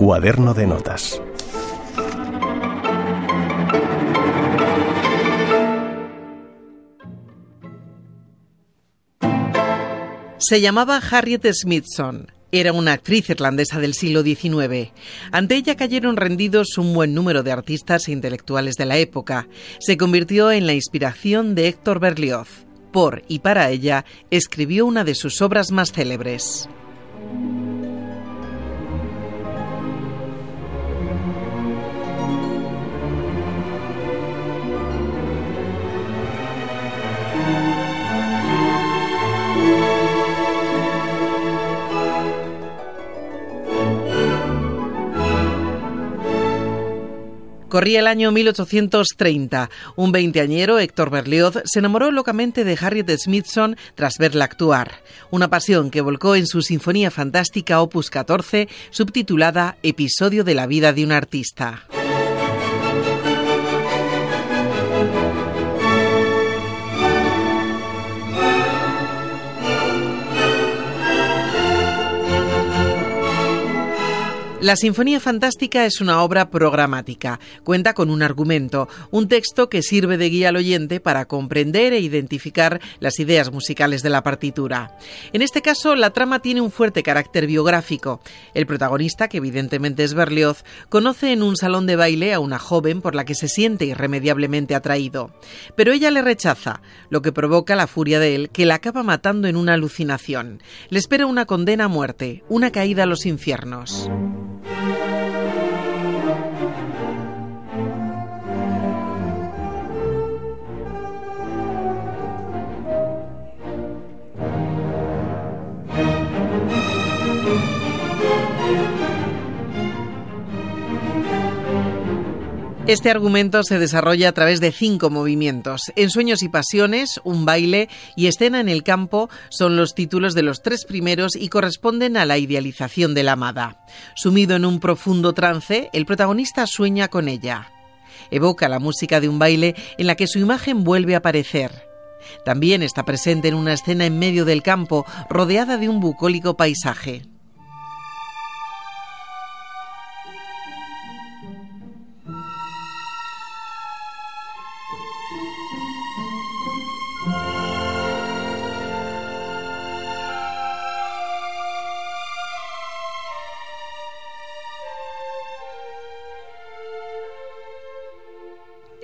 Cuaderno de notas. Se llamaba Harriet Smithson. Era una actriz irlandesa del siglo XIX. Ante ella cayeron rendidos un buen número de artistas e intelectuales de la época. Se convirtió en la inspiración de Héctor Berlioz. Por y para ella escribió una de sus obras más célebres. Corría el año 1830. Un veinteañero, Héctor Berlioz, se enamoró locamente de Harriet Smithson tras verla actuar. Una pasión que volcó en su Sinfonía Fantástica Opus 14, subtitulada Episodio de la vida de un artista. La Sinfonía Fantástica es una obra programática. Cuenta con un argumento, un texto que sirve de guía al oyente para comprender e identificar las ideas musicales de la partitura. En este caso, la trama tiene un fuerte carácter biográfico. El protagonista, que evidentemente es Berlioz, conoce en un salón de baile a una joven por la que se siente irremediablemente atraído. Pero ella le rechaza, lo que provoca la furia de él, que la acaba matando en una alucinación. Le espera una condena a muerte, una caída a los infiernos. Thank you. Este argumento se desarrolla a través de cinco movimientos. En Sueños y Pasiones, un baile y escena en el campo son los títulos de los tres primeros y corresponden a la idealización de la amada. Sumido en un profundo trance, el protagonista sueña con ella. Evoca la música de un baile en la que su imagen vuelve a aparecer. También está presente en una escena en medio del campo, rodeada de un bucólico paisaje.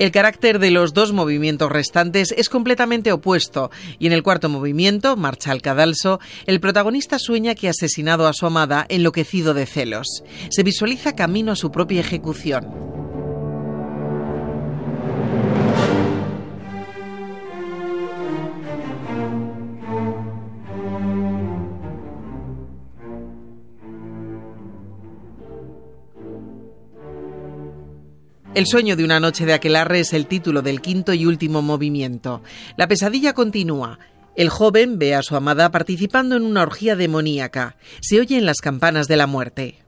El carácter de los dos movimientos restantes es completamente opuesto y en el cuarto movimiento, Marcha al cadalso, el protagonista sueña que ha asesinado a su amada enloquecido de celos. Se visualiza camino a su propia ejecución. El sueño de una noche de aquelarre es el título del quinto y último movimiento. La pesadilla continúa. El joven ve a su amada participando en una orgía demoníaca. Se oyen las campanas de la muerte.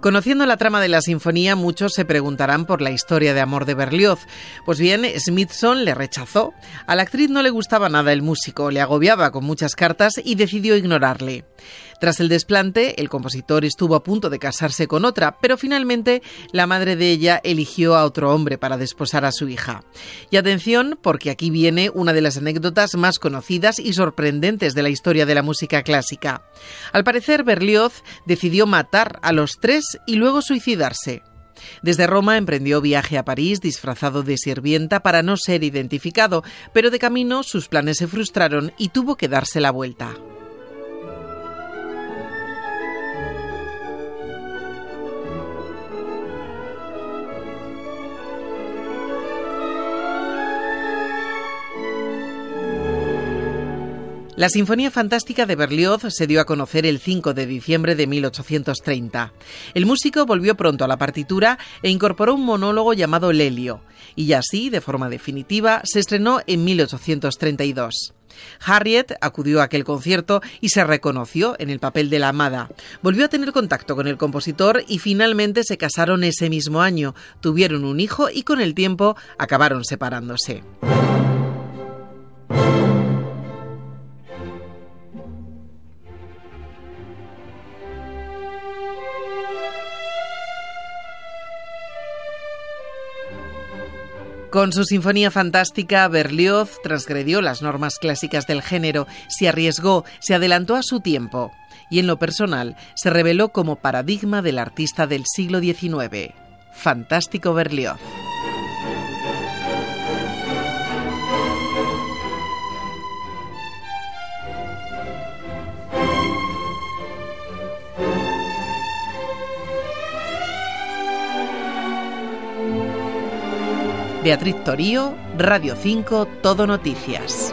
Conociendo la trama de la sinfonía, muchos se preguntarán por la historia de amor de Berlioz. Pues bien, Smithson le rechazó. A la actriz no le gustaba nada el músico, le agobiaba con muchas cartas y decidió ignorarle. Tras el desplante, el compositor estuvo a punto de casarse con otra, pero finalmente la madre de ella eligió a otro hombre para desposar a su hija. Y atención, porque aquí viene una de las anécdotas más conocidas y sorprendentes de la historia de la música clásica. Al parecer, Berlioz decidió matar a los tres y luego suicidarse. Desde Roma emprendió viaje a París disfrazado de sirvienta para no ser identificado, pero de camino sus planes se frustraron y tuvo que darse la vuelta. La Sinfonía Fantástica de Berlioz se dio a conocer el 5 de diciembre de 1830. El músico volvió pronto a la partitura e incorporó un monólogo llamado Lelio, y así, de forma definitiva, se estrenó en 1832. Harriet acudió a aquel concierto y se reconoció en el papel de la amada. Volvió a tener contacto con el compositor y finalmente se casaron ese mismo año, tuvieron un hijo y con el tiempo acabaron separándose. Con su sinfonía fantástica, Berlioz transgredió las normas clásicas del género, se arriesgó, se adelantó a su tiempo y en lo personal se reveló como paradigma del artista del siglo XIX. Fantástico Berlioz. Beatriz Torío, Radio 5, Todo Noticias.